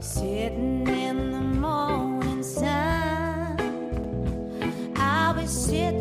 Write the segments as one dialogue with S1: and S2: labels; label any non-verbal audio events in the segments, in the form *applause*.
S1: Sitting in the morning sun, I'll be sitting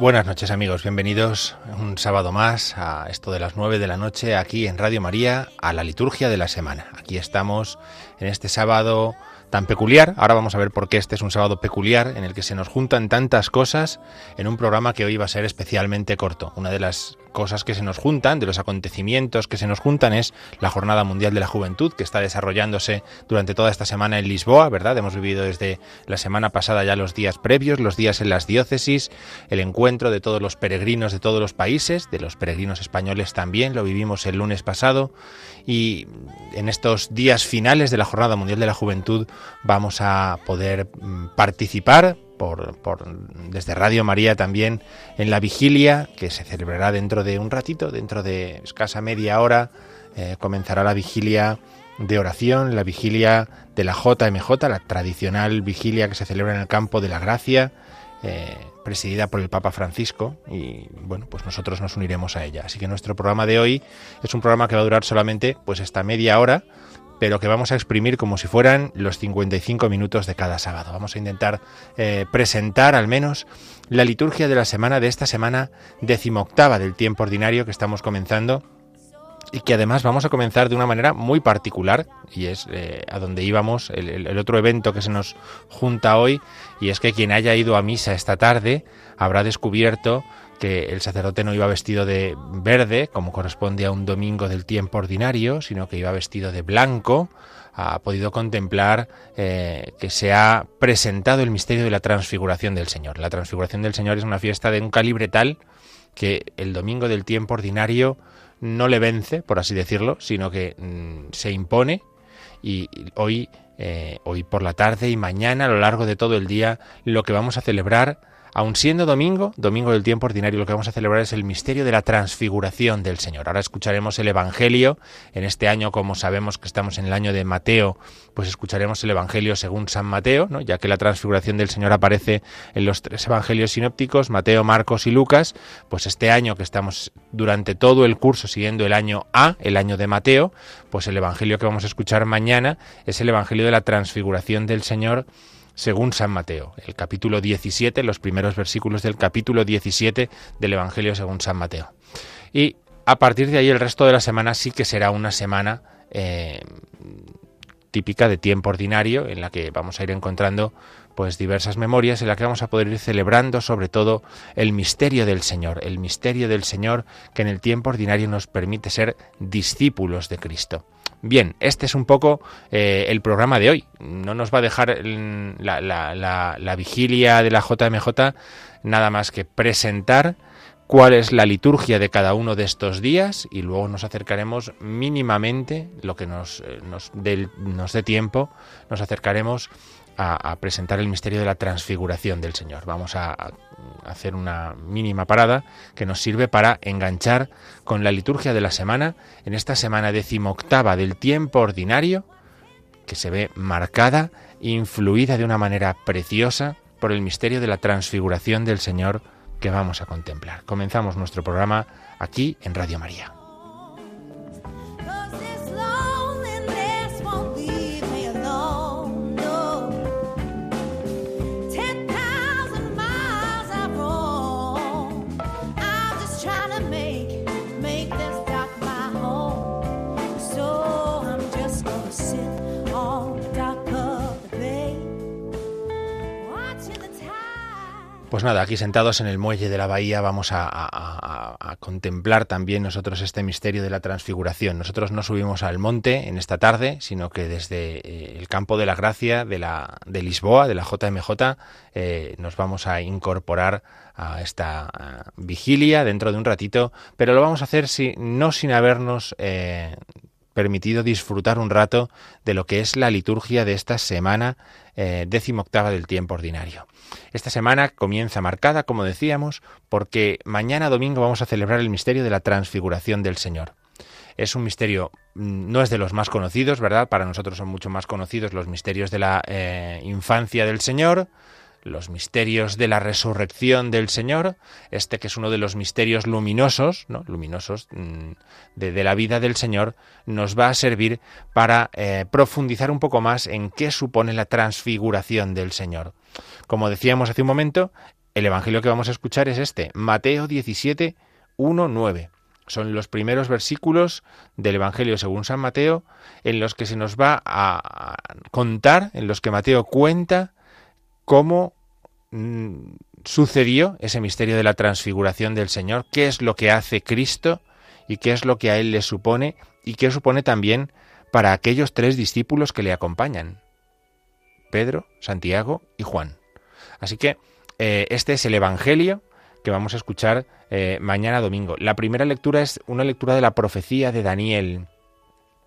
S2: Buenas noches amigos, bienvenidos un sábado más a esto de las 9 de la noche aquí en Radio María a la liturgia de la semana. Aquí estamos en este sábado tan peculiar, ahora vamos a ver por qué este es un sábado peculiar en el que se nos juntan tantas cosas en un programa que hoy va a ser especialmente corto. Una de las cosas que se nos juntan, de los acontecimientos que se nos juntan es la Jornada Mundial de la Juventud que está desarrollándose durante toda esta semana en Lisboa, ¿verdad? Hemos vivido desde la semana pasada ya los días previos, los días en las diócesis, el encuentro de todos los peregrinos de todos los países, de los peregrinos españoles también, lo vivimos el lunes pasado y en estos días finales de la Jornada Mundial de la Juventud vamos a poder mm, participar por, desde Radio María también en la vigilia que se celebrará dentro de un ratito, dentro de escasa media hora, eh, comenzará la vigilia de oración, la vigilia de la JMJ, la tradicional vigilia que se celebra en el campo de la Gracia, eh, presidida por el Papa Francisco y bueno, pues nosotros nos uniremos a ella. Así que nuestro programa de hoy es un programa que va a durar solamente pues esta media hora, pero que vamos a exprimir como si fueran los 55 minutos de cada sábado. Vamos a intentar eh, presentar al menos la liturgia de la semana de esta semana decimoctava del tiempo ordinario que estamos comenzando y que además vamos a comenzar de una manera muy particular y es eh, a donde íbamos, el, el- otro evento que se nos junta hoy y es que quien haya ido a misa esta tarde habrá descubierto que el sacerdote no iba vestido de verde, como corresponde a un domingo del tiempo ordinario, sino que iba vestido de blanco, ha podido contemplar eh, que se ha presentado el misterio de la transfiguración del Señor. La transfiguración del Señor es una fiesta de un calibre tal que el domingo del tiempo ordinario no le vence, por así decirlo, sino que mm, se impone y hoy, eh, hoy por la tarde y mañana a lo largo de todo el día lo que vamos a celebrar, aun siendo domingo, domingo del tiempo ordinario, lo que vamos a celebrar es el misterio de la transfiguración del Señor. Ahora escucharemos el Evangelio. En este año, como sabemos que estamos en el año de Mateo, pues escucharemos el Evangelio según San Mateo, ¿no? ya que la transfiguración del Señor aparece en los tres Evangelios sinópticos, Mateo, Marcos y Lucas, pues este año que estamos durante todo el curso siguiendo el año A, el año de Mateo, pues el Evangelio que vamos a escuchar mañana es el Evangelio de la transfiguración del Señor según San Mateo, el capítulo 17, los primeros versículos del capítulo 17 del Evangelio según San Mateo. Y a partir de ahí el resto de la semana sí que será una semana eh, típica de tiempo ordinario en la que vamos a ir encontrando pues diversas memorias en la que vamos a poder ir celebrando sobre todo el misterio del Señor, el misterio del Señor que en el tiempo ordinario nos permite ser discípulos de Cristo. Bien, este es un poco eh, el programa de hoy. No nos va a dejar mm, la, vigilia de la JMJ nada más que presentar cuál es la liturgia de cada uno de estos días y luego nos acercaremos mínimamente, lo que nos, eh, nos, dé, nos tiempo, nos acercaremos a, presentar el misterio de la transfiguración del Señor. Vamos a, a hacer una mínima parada que nos sirve para enganchar con la liturgia de la semana en esta semana decimoctava del tiempo ordinario que se ve marcada, influida de una manera preciosa por el misterio de la transfiguración del Señor que vamos a contemplar. Comenzamos nuestro programa aquí en Radio María. Pues nada, aquí sentados en el muelle de la bahía vamos a, contemplar también nosotros este misterio de la transfiguración. Nosotros no subimos al monte en esta tarde, sino que desde eh, el campo de la gracia de, la, de Lisboa, de la JMJ, eh, nos vamos a incorporar a esta vigilia dentro de un ratito, pero lo vamos a hacer si, no sin habernos eh, permitido disfrutar un rato de lo que es la liturgia de esta semana décimo octava del tiempo ordinario. Esta semana comienza marcada, como decíamos, porque mañana domingo vamos a celebrar el misterio de la transfiguración del Señor. Es un misterio, mm, no es de los más conocidos, ¿verdad? Para nosotros son mucho más conocidos los misterios de la eh, infancia del Señor, los misterios de la resurrección del Señor, este que es uno de los misterios luminosos, ¿no? luminosos mm, de, la vida del Señor, nos va a servir para eh, profundizar un poco más en qué supone la transfiguración del Señor. Como decíamos hace un momento, el Evangelio que vamos a escuchar es este, Mateo 17, 1, 9. Son los primeros versículos del Evangelio según San Mateo en los que se nos va a contar, en los que Mateo cuenta cómo mm, sucedió ese misterio de la transfiguración del Señor, qué es lo que hace Cristo y qué es lo que a Él le supone y qué supone también para aquellos tres discípulos que le acompañan, Pedro, Santiago y Juan. Así que eh, este es el Evangelio que vamos a escuchar eh, mañana domingo. La primera lectura es una lectura de la profecía de Daniel.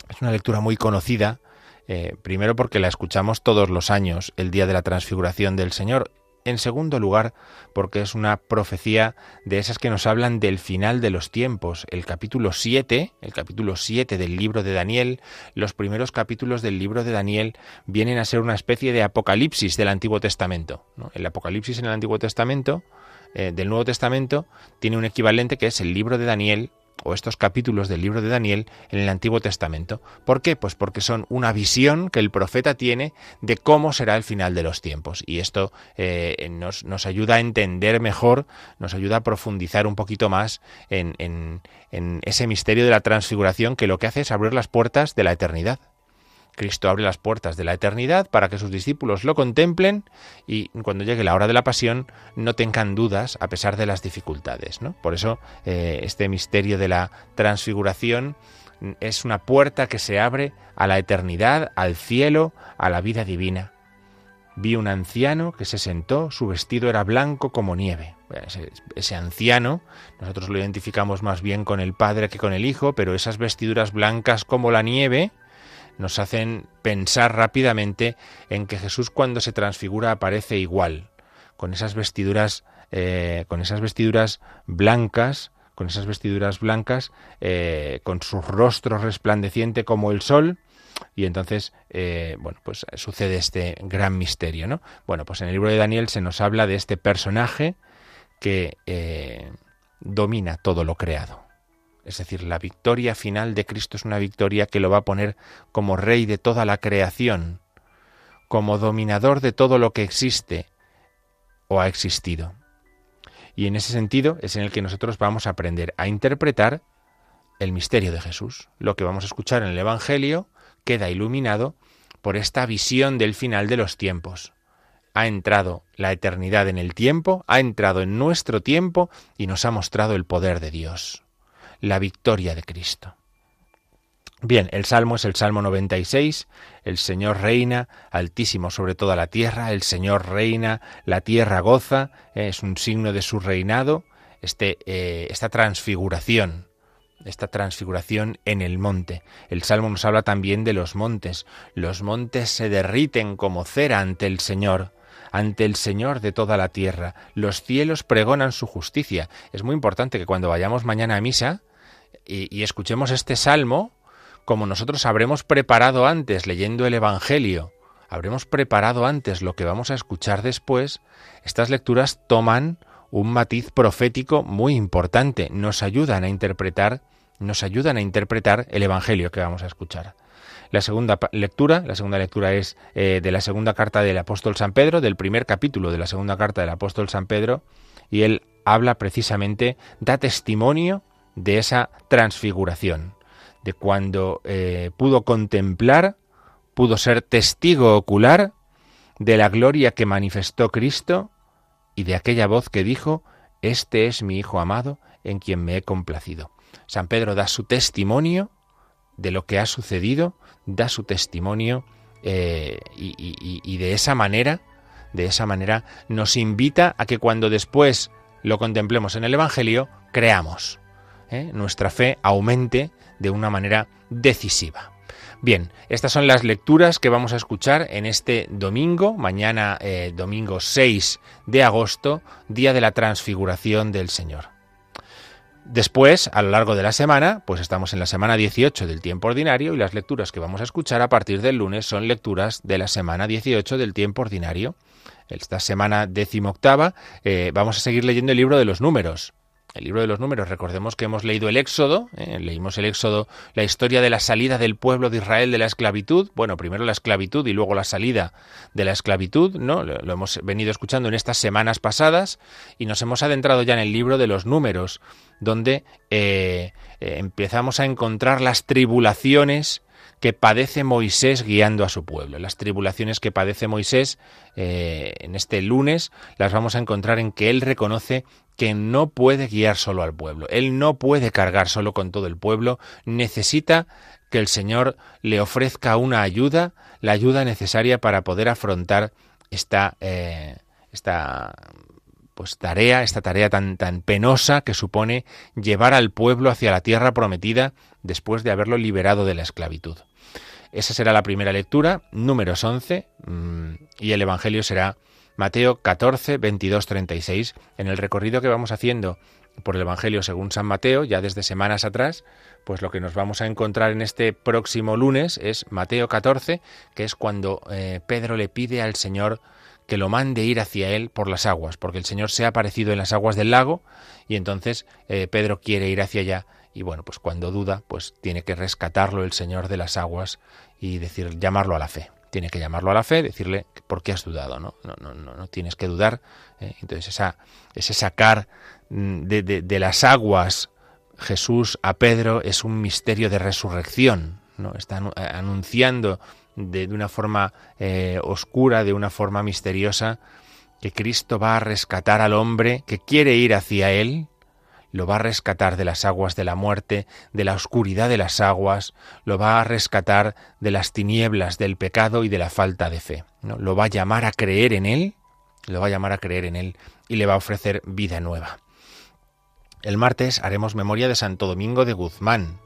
S2: Es una lectura muy conocida eh, primero porque la escuchamos todos los años, el día de la transfiguración del Señor. En segundo lugar, porque es una profecía de esas que nos hablan del final de los tiempos. El capítulo 7, el capítulo 7 del libro de Daniel, los primeros capítulos del libro de Daniel vienen a ser una especie de apocalipsis del Antiguo Testamento. El apocalipsis en el Antiguo Testamento, eh, del Nuevo Testamento, tiene un equivalente que es el libro de Daniel o estos capítulos del libro de Daniel en el Antiguo Testamento. ¿Por qué? Pues porque son una visión que el profeta tiene de cómo será el final de los tiempos. Y esto eh, nos, nos, ayuda a entender mejor, nos ayuda a profundizar un poquito más en, en, en ese misterio de la transfiguración que lo que hace es abrir las puertas de la eternidad. Cristo abre las puertas de la eternidad para que sus discípulos lo contemplen y cuando llegue la hora de la pasión no tengan dudas a pesar de las dificultades. ¿no? Por eso eh, este misterio de la transfiguración es una puerta que se abre a la eternidad, al cielo, a la vida divina. Vi un anciano que se sentó, su vestido era blanco como nieve. Ese, ese, anciano, nosotros lo identificamos más bien con el Padre que con el Hijo, pero esas vestiduras blancas como la nieve, nos hacen pensar rápidamente en que Jesús cuando se transfigura aparece igual, con esas vestiduras, eh, con esas vestiduras blancas, con esas vestiduras blancas, eh, con su rostro resplandeciente como el sol, y entonces, eh, bueno, pues sucede este gran misterio, ¿no? Bueno, pues en el libro de Daniel se nos habla de este personaje que domina todo lo creado. Es decir, la victoria final de Cristo es una victoria que lo va a poner como rey de toda la creación, como dominador de todo lo que existe o ha existido. Y en ese sentido es en el que nosotros vamos a aprender a interpretar el misterio de Jesús. Lo que vamos a escuchar en el Evangelio queda iluminado por esta visión del final de los tiempos. Ha entrado la eternidad en el tiempo, ha entrado en nuestro tiempo y nos ha mostrado el poder de Dios la victoria de Cristo. Bien, el salmo es el Salmo 96, el Señor reina, altísimo sobre toda la tierra, el Señor reina, la tierra goza, es un signo de su reinado, este, eh, esta transfiguración, esta transfiguración en el monte. El Salmo nos habla también de los montes, los montes se derriten como cera ante el Señor ante el Señor de toda la tierra. Los cielos pregonan su justicia. Es muy importante que cuando vayamos mañana a misa, y, escuchemos este salmo como nosotros habremos preparado antes leyendo el Evangelio, habremos preparado antes lo que vamos a escuchar después, estas lecturas toman un matiz profético muy importante, nos ayudan a interpretar, nos ayudan a interpretar el Evangelio que vamos a escuchar. La segunda lectura, la segunda lectura es eh, de la segunda carta del apóstol San Pedro, del primer capítulo de la segunda carta del apóstol San Pedro, y él habla precisamente, da testimonio de esa transfiguración, de cuando eh, pudo contemplar, pudo ser testigo ocular de la gloria que manifestó Cristo y de aquella voz que dijo, Este es mi Hijo amado, en quien me he complacido. San Pedro da su testimonio de lo que ha sucedido, da su testimonio eh, y, de esa manera, de esa manera nos invita a que cuando después lo contemplemos en el Evangelio, creamos, ¿eh? nuestra fe aumente de una manera decisiva. Bien, estas son las lecturas que vamos a escuchar en este domingo, mañana eh, domingo 6 de agosto, día de la transfiguración del Señor. Después, a lo largo de la semana, pues estamos en la semana 18 del tiempo ordinario y las lecturas que vamos a escuchar a partir del lunes son lecturas de la semana 18 del tiempo ordinario. Esta semana decimoctava eh, vamos a seguir leyendo el libro de los números el libro de los números. Recordemos que hemos leído el Éxodo, ¿eh? leímos el Éxodo, la historia de la salida del pueblo de Israel de la esclavitud. Bueno, primero la esclavitud y luego la salida de la esclavitud, ¿no? Lo, hemos venido escuchando en estas semanas pasadas y nos hemos adentrado ya en el libro de los números, donde eh, eh, empezamos a encontrar las tribulaciones que padece Moisés guiando a su pueblo. Las tribulaciones que padece Moisés en este lunes las vamos a encontrar en que él reconoce que no puede guiar solo al pueblo. Él no puede cargar solo con todo el pueblo. Necesita que el Señor le ofrezca una ayuda, la ayuda necesaria para poder afrontar esta, eh, esta pues tarea, esta tarea tan, tan penosa que supone llevar al pueblo hacia la tierra prometida después de haberlo liberado de la esclavitud. Esa será la primera lectura, números 11, mm, y el Evangelio será Mateo 14, 22, 36, en el recorrido que vamos haciendo por el Evangelio según San Mateo, ya desde semanas atrás, pues lo que nos vamos a encontrar en este próximo lunes es Mateo 14, que es cuando eh, Pedro le pide al Señor que lo mande ir hacia él por las aguas, porque el Señor se ha aparecido en las aguas del lago y entonces eh, Pedro quiere ir hacia allá y bueno, pues cuando duda, pues tiene que rescatarlo el Señor de las aguas y decir, llamarlo a la fe tiene que llamarlo a la fe, decirle por qué has dudado, ¿no? No, no, no, tienes que dudar. ¿eh? Entonces esa, ese sacar mm, de, de, las aguas Jesús a Pedro es un misterio de resurrección, ¿no? Está anunciando de, una forma eh, oscura, de una forma misteriosa, que Cristo va a rescatar al hombre que quiere ir hacia Él, lo va a rescatar de las aguas de la muerte, de la oscuridad de las aguas, lo va a rescatar de las tinieblas del pecado y de la falta de fe. ¿no? Lo va a llamar a creer en Él, lo va a llamar a creer en Él y le va a ofrecer vida nueva. El martes haremos memoria de Santo Domingo de Guzmán.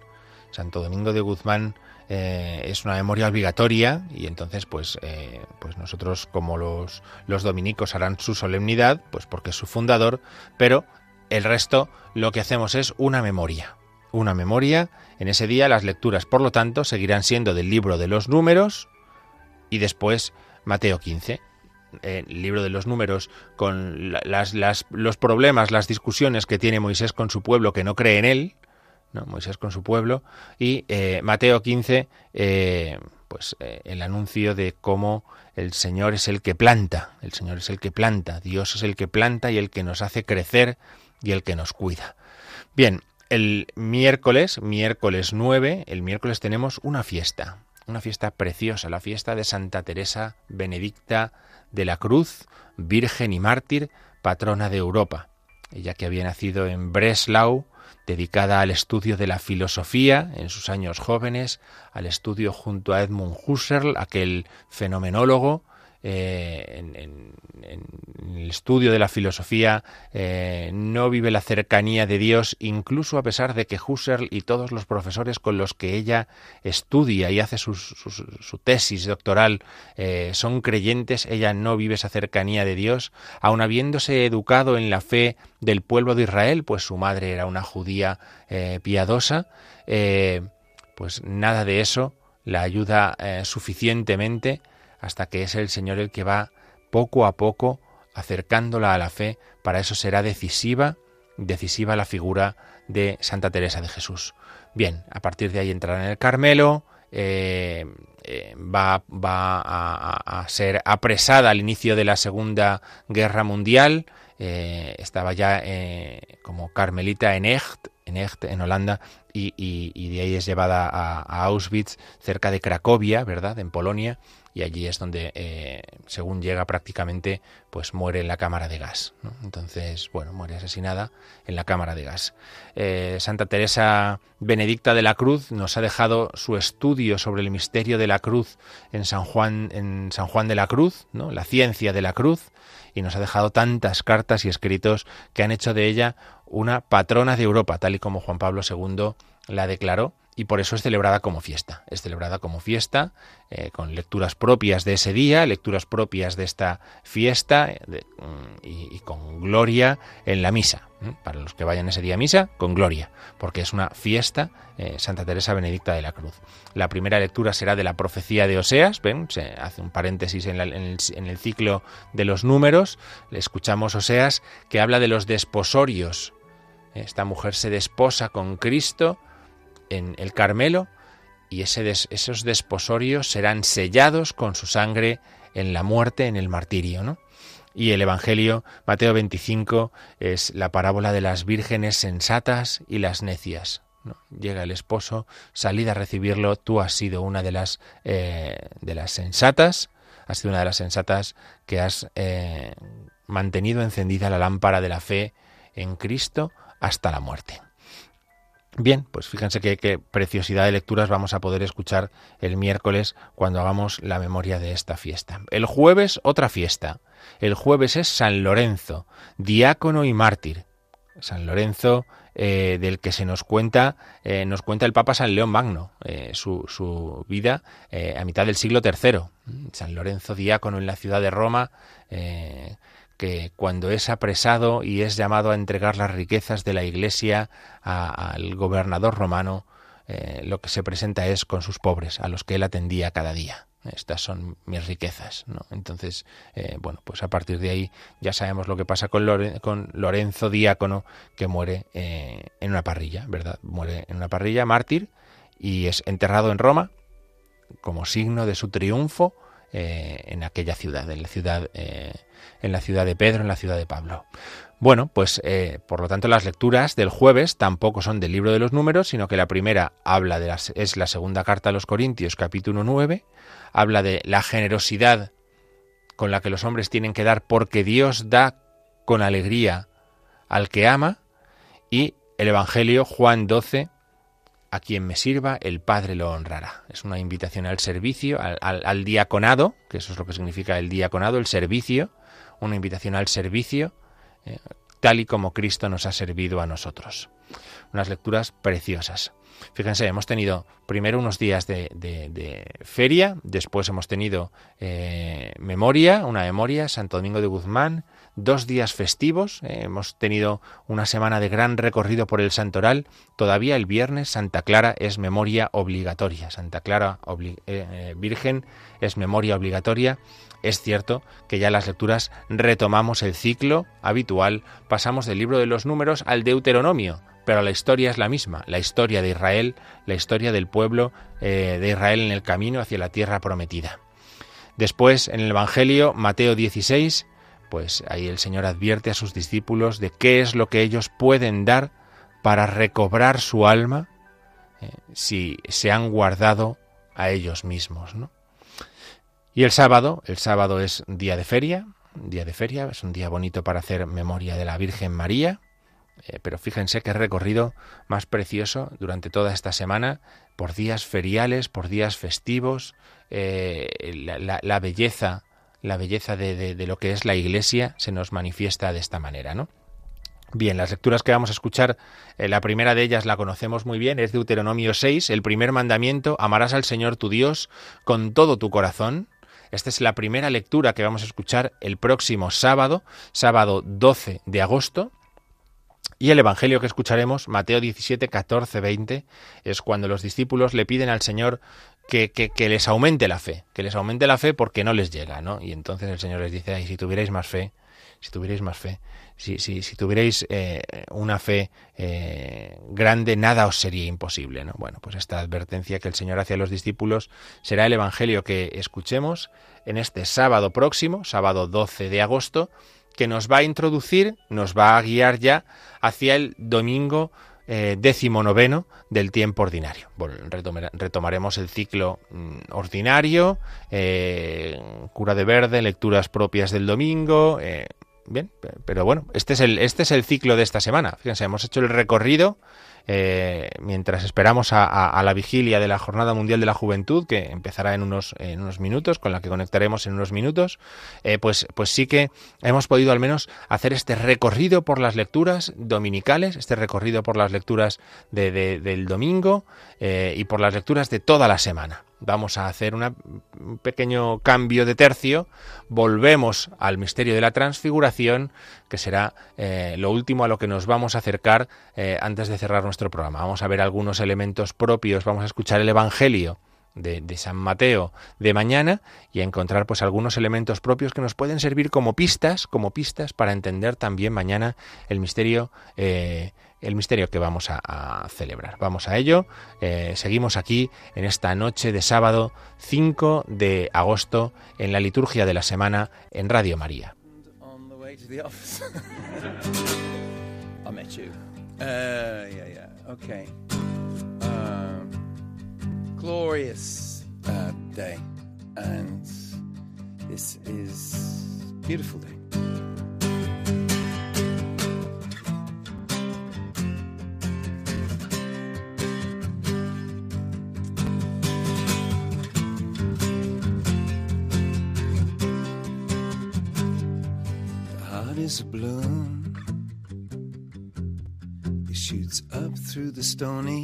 S2: Santo Domingo de Guzmán eh, es una memoria obligatoria y entonces pues, eh, pues nosotros como los, los dominicos harán su solemnidad, pues porque es su fundador, pero el resto lo que hacemos es una memoria. Una memoria. En ese día las lecturas, por lo tanto, seguirán siendo del libro de los números y después Mateo 15. El libro de los números con las, los problemas, las discusiones que tiene Moisés con su pueblo que no cree en él, Moisés con su pueblo, y eh, Mateo 15, eh, pues eh, el anuncio de cómo el Señor es el que planta, el Señor es el que planta, Dios es el que planta y el que nos hace crecer y el que nos cuida. Bien, el miércoles, miércoles 9, el miércoles tenemos una fiesta, una fiesta preciosa, la fiesta de Santa Teresa Benedicta de la Cruz, Virgen y Mártir, patrona de Europa. Ella que había nacido en Breslau, dedicada al estudio de la filosofía en sus años jóvenes, al estudio junto a Edmund Husserl, aquel fenomenólogo, eh, en, el estudio de la filosofía eh, no vive la cercanía de Dios, incluso a pesar de que Husserl y todos los profesores con los que ella estudia y hace su, tesis doctoral eh, son creyentes, ella no vive esa cercanía de Dios, aun habiéndose educado en la fe del pueblo de Israel, pues su madre era una judía piadosa, pues nada de eso la ayuda suficientemente hasta que es el Señor el que va poco a poco acercándola a la fe. Para eso será decisiva, decisiva la figura de Santa Teresa de Jesús. Bien, a partir de ahí entrará en el Carmelo, eh, eh, va, va a, ser apresada al inicio de la Segunda Guerra Mundial, eh, estaba ya como carmelita en Echt, en Echt, en Holanda, y, de ahí es llevada a, a, Auschwitz, cerca de Cracovia, ¿verdad?, en Polonia, y allí es donde, eh, según llega prácticamente, pues muere en la cámara de gas. Entonces, bueno, muere asesinada en la cámara de gas. Eh, Santa Teresa Benedicta de la Cruz nos ha dejado su estudio sobre el misterio de la cruz en San Juan, en San Juan de la Cruz, ¿no? la ciencia de la cruz, y nos ha dejado tantas cartas y escritos que han hecho de ella una patrona de Europa, tal y como Juan Pablo II la declaró y por eso es celebrada como fiesta. Es celebrada como fiesta, eh, con lecturas propias de ese día, lecturas propias de esta fiesta eh, mm, y, con gloria en la misa. Para los que vayan ese día a misa, con gloria, porque es una fiesta eh, Santa Teresa Benedicta de la Cruz. La primera lectura será de la profecía de Oseas, ven, se hace un paréntesis en, el, en el ciclo de los números, le escuchamos Oseas que habla de los desposorios. Esta mujer se desposa con Cristo, en el Carmelo y esos desposorios serán sellados con su sangre en la muerte, en el martirio, ¿no? Y el Evangelio, Mateo 25, es la parábola de las vírgenes sensatas y las necias. Llega el esposo, salid a recibirlo, tú has sido una de las, eh, de las sensatas, has sido una de las sensatas que has eh, mantenido encendida la lámpara de la fe en Cristo hasta la muerte. Bien, pues fíjense qué, preciosidad de lecturas vamos a poder escuchar el miércoles cuando hagamos la memoria de esta fiesta. El jueves otra fiesta. El jueves es San Lorenzo, diácono y mártir. San Lorenzo eh, del que se nos cuenta, eh, nos cuenta el Papa San León Magno, eh, su, su, vida a mitad del siglo III. San Lorenzo, diácono en la ciudad de Roma, que cuando es apresado y es llamado a entregar las riquezas de la Iglesia al gobernador romano, eh, lo que se presenta es con sus pobres, a los que él atendía cada día. Estas son mis riquezas. ¿no? Entonces, eh, bueno, pues a partir de ahí ya sabemos lo que pasa con, con Lorenzo Diácono, que muere eh, en una parrilla, ¿verdad? Muere en una parrilla, mártir, y es enterrado en Roma como signo de su triunfo en aquella ciudad, en la ciudad en la ciudad de Pedro, en la ciudad de Pablo. Bueno, pues eh, por lo tanto las lecturas del jueves tampoco son del libro de los números, sino que la primera habla de las, es la segunda carta a los Corintios, capítulo 9, habla de la generosidad con la que los hombres tienen que dar porque Dios da con alegría al que ama, y el Evangelio Juan 12, a quien me sirva, el Padre lo honrará. Es una invitación al servicio, al, al diaconado, que eso es lo que significa el diaconado, el servicio, una invitación al servicio, eh, tal y como Cristo nos ha servido a nosotros. Unas lecturas preciosas. Fíjense, hemos tenido primero unos días de, feria, después hemos tenido eh, memoria, una memoria, Santo Domingo de Guzmán, dos días festivos, eh, hemos tenido una semana de gran recorrido por el Santoral, todavía el viernes Santa Clara es memoria obligatoria, Santa Clara Virgen es memoria obligatoria. Es cierto que ya las lecturas retomamos el ciclo habitual, pasamos del libro de los números al Deuteronomio, pero la historia es la misma, la historia de Israel, la historia del pueblo eh, de Israel en el camino hacia la tierra prometida. Después, en el Evangelio, Mateo 16, pues ahí el Señor advierte a sus discípulos de qué es lo que ellos pueden dar para recobrar su alma eh, si se han guardado a ellos mismos, ¿no? Y el sábado, el sábado es día de feria, día de feria, es un día bonito para hacer memoria de la Virgen María, eh, pero fíjense qué recorrido más precioso durante toda esta semana, por días feriales, por días festivos, eh, la, belleza, la belleza de, lo que es la Iglesia se nos manifiesta de esta manera, ¿no? Bien, las lecturas que vamos a escuchar, eh, la primera de ellas la conocemos muy bien, es Deuteronomio 6, el primer mandamiento, amarás al Señor tu Dios con todo tu corazón, esta es la primera lectura que vamos a escuchar el próximo sábado, sábado 12 de agosto. Y el Evangelio que escucharemos, Mateo 17, 14, 20, es cuando los discípulos le piden al Señor que, les aumente la fe, que les aumente la fe porque no les llega, ¿no? Y entonces el Señor les dice, si tuvierais más fe, si tuvierais más fe, si, si, si tuvierais eh, una fe eh, grande, nada os sería imposible. ¿no? Bueno, pues esta advertencia que el Señor hace a los discípulos será el Evangelio que escuchemos en este sábado próximo, sábado 12 de agosto, que nos va a introducir, nos va a guiar ya hacia el domingo eh, décimo noveno del tiempo ordinario. retomaremos el ciclo mm, ordinario, eh, cura de verde, lecturas propias del domingo. Eh, bien, pero bueno, este es, el, este es el ciclo de esta semana. Fíjense, hemos hecho el recorrido eh, mientras esperamos a, la vigilia de la Jornada Mundial de la Juventud, que empezará en unos, en unos minutos, con la que conectaremos en unos minutos, eh, pues, pues sí que hemos podido al menos hacer este recorrido por las lecturas dominicales, este recorrido por las lecturas del domingo eh, y por las lecturas de toda la semana. Vamos a hacer un pequeño cambio de tercio, volvemos al misterio de la transfiguración, que será lo último a lo que nos vamos a acercar antes de cerrar programa. Vamos a ver algunos elementos propios, vamos a escuchar el Evangelio. De, San Mateo de mañana y a encontrar pues algunos elementos propios que nos pueden servir como pistas como pistas para entender también mañana el misterio eh, el misterio que vamos a, celebrar. Vamos a ello. Eh, seguimos aquí en esta noche de sábado 5 de agosto en la liturgia de la semana en Radio María. *laughs* glorious uh, day, and this is beautiful day. stone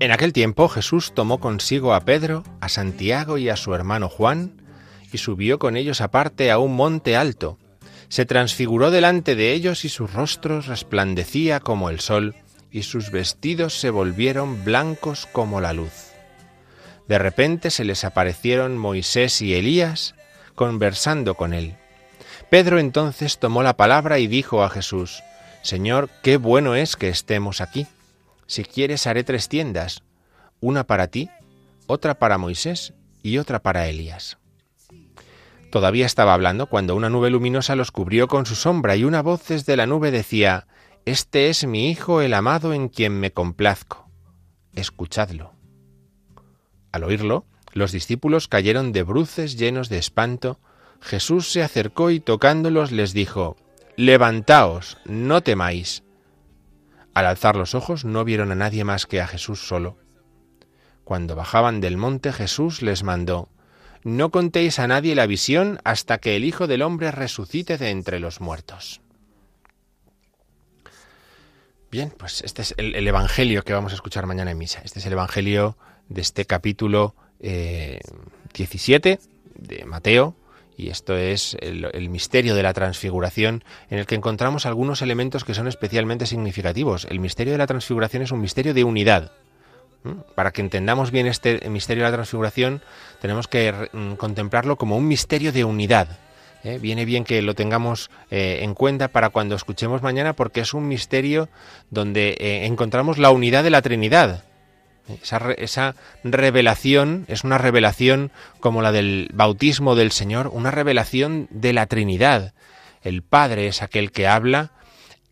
S2: En aquel tiempo Jesús tomó consigo a Pedro, a Santiago y a su hermano Juan, y subió con ellos aparte a un monte alto. Se transfiguró delante de ellos y sus rostros resplandecía como el sol, y sus vestidos se volvieron blancos como la luz. De repente se les aparecieron Moisés y Elías conversando con él. Pedro entonces tomó la palabra y dijo a Jesús, Señor, qué bueno es que estemos aquí. Si quieres haré tres tiendas, una para ti, otra para Moisés y otra para Elías. Todavía estaba hablando cuando una nube luminosa los cubrió con su sombra y una voz desde la nube decía, Este es mi Hijo el amado en quien me complazco. Escuchadlo. Al oírlo, los discípulos cayeron de bruces llenos de espanto. Jesús se acercó y tocándolos les dijo, Levantaos, no temáis. Al alzar los ojos no vieron a nadie más que a Jesús solo. Cuando bajaban del monte Jesús les mandó, No contéis a nadie la visión hasta que el Hijo del Hombre resucite de entre los muertos. Bien, pues este es el, Evangelio que vamos a escuchar mañana en misa. Este es el Evangelio de este capítulo 17 eh, de Mateo, y esto es el, misterio de la transfiguración, en el que encontramos algunos elementos que son especialmente significativos. El misterio de la transfiguración es un misterio de unidad. Para que entendamos bien este misterio de la transfiguración, tenemos que mm, contemplarlo como un misterio de unidad. ¿eh? Viene bien que lo tengamos eh, en cuenta para cuando escuchemos mañana, porque es un misterio donde encontramos la unidad de la Trinidad. Esa, revelación es una revelación como la del bautismo del Señor, una revelación de la Trinidad. El Padre es aquel que habla,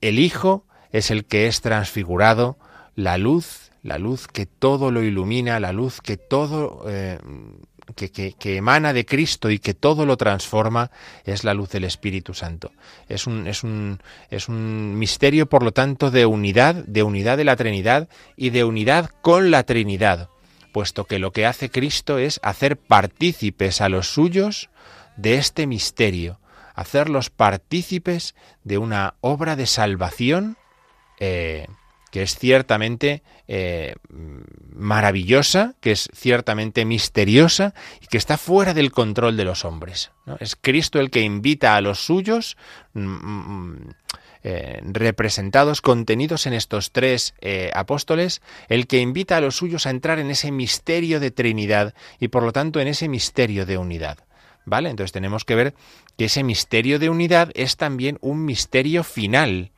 S2: el Hijo es el que es transfigurado, la luz la luz que todo lo ilumina, la luz que todo eh, que, que, emana de Cristo y que todo lo transforma, es la luz del Espíritu Santo. Es un, es un, es un misterio, por lo tanto, de unidad, de unidad de la Trinidad y de unidad con la Trinidad, puesto que lo que hace Cristo es hacer partícipes a los suyos de este misterio, hacerlos partícipes de una obra de salvación eh, que es ciertamente eh, maravillosa, que es ciertamente misteriosa y que está fuera del control de los hombres. Es Cristo el que invita a los suyos, mm, mm, eh, representados, contenidos en estos tres eh, apóstoles, el que invita a los suyos a entrar en ese misterio de Trinidad y por lo tanto en ese misterio de unidad. ¿Vale? Entonces tenemos que ver que ese misterio de unidad es también un misterio final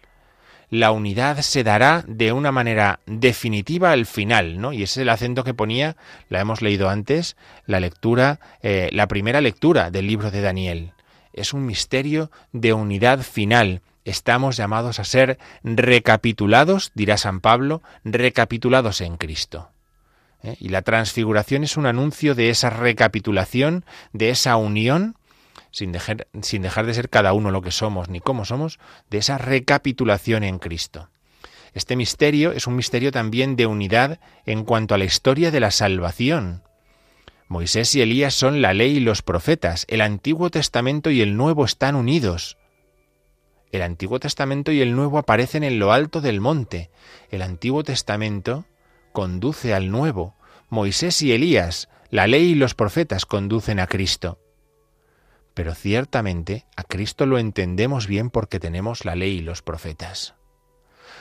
S2: la unidad se dará de una manera definitiva al final, ¿no? Y ese es el acento que ponía, la hemos leído antes, la lectura, eh, la primera lectura del libro de Daniel. Es un misterio de unidad final. Estamos llamados a ser recapitulados, dirá San Pablo, recapitulados en Cristo. ¿eh? Y la transfiguración es un anuncio de esa recapitulación, de esa unión sin dejar, sin dejar de ser cada uno lo que somos ni cómo somos, de esa recapitulación en Cristo. Este misterio es un misterio también de unidad en cuanto a la historia de la salvación. Moisés y Elías son la ley y los profetas. El Antiguo Testamento y el Nuevo están unidos. El Antiguo Testamento y el Nuevo aparecen en lo alto del monte. El Antiguo Testamento conduce al Nuevo. Moisés y Elías, la ley y los profetas conducen a Cristo. Pero ciertamente a Cristo lo entendemos bien porque tenemos la ley y los profetas.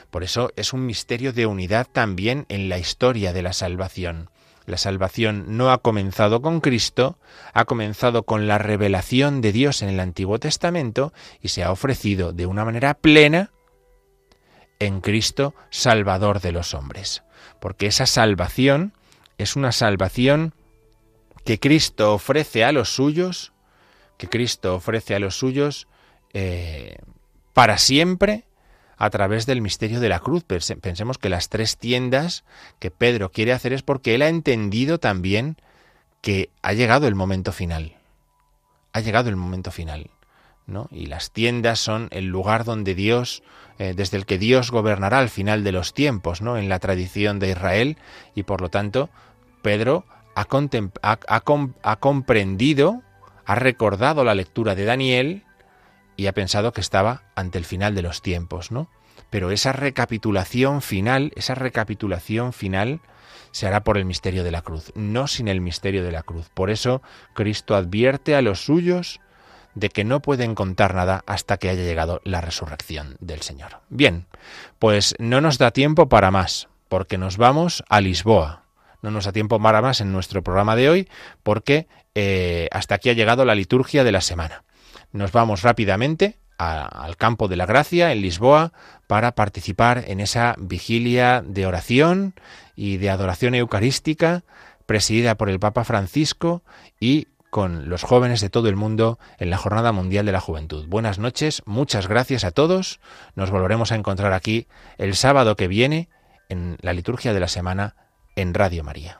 S2: Por eso es un misterio de unidad también en la historia de la salvación. La salvación no ha comenzado con Cristo, ha comenzado con la revelación de Dios en el Antiguo Testamento y se ha ofrecido de una manera plena en Cristo, Salvador de los hombres. Porque esa salvación es una salvación que Cristo ofrece a los suyos que Cristo ofrece a los suyos eh, para siempre a través del misterio de la cruz. Pensemos que las tres tiendas que Pedro quiere hacer es porque él ha entendido también que ha llegado el momento final. Ha llegado el momento final. ¿no? Y las tiendas son el lugar donde Dios, eh, desde el que Dios gobernará al final de los tiempos, ¿no? En la tradición de Israel, y por lo tanto, Pedro ha, ha comprendido ha recordado la lectura de Daniel y ha pensado que estaba ante el final de los tiempos, ¿no? Pero esa recapitulación final, esa recapitulación final se hará por el misterio de la cruz, no sin el misterio de la cruz. Por eso Cristo advierte a los suyos de que no pueden contar nada hasta que haya llegado la resurrección del Señor. Bien, pues no nos da tiempo para más, porque nos vamos a Lisboa. No nos da tiempo para más en nuestro programa de hoy, porque eh, hasta aquí ha llegado la liturgia de la semana. Nos vamos rápidamente al campo de la gracia en Lisboa para participar en esa vigilia de oración y de adoración eucarística presidida por el Papa Francisco y con los jóvenes de todo el mundo en la Jornada Mundial de la Juventud. Buenas noches, muchas gracias a todos. Nos volveremos a encontrar aquí el sábado que viene en la liturgia de la semana en Radio María.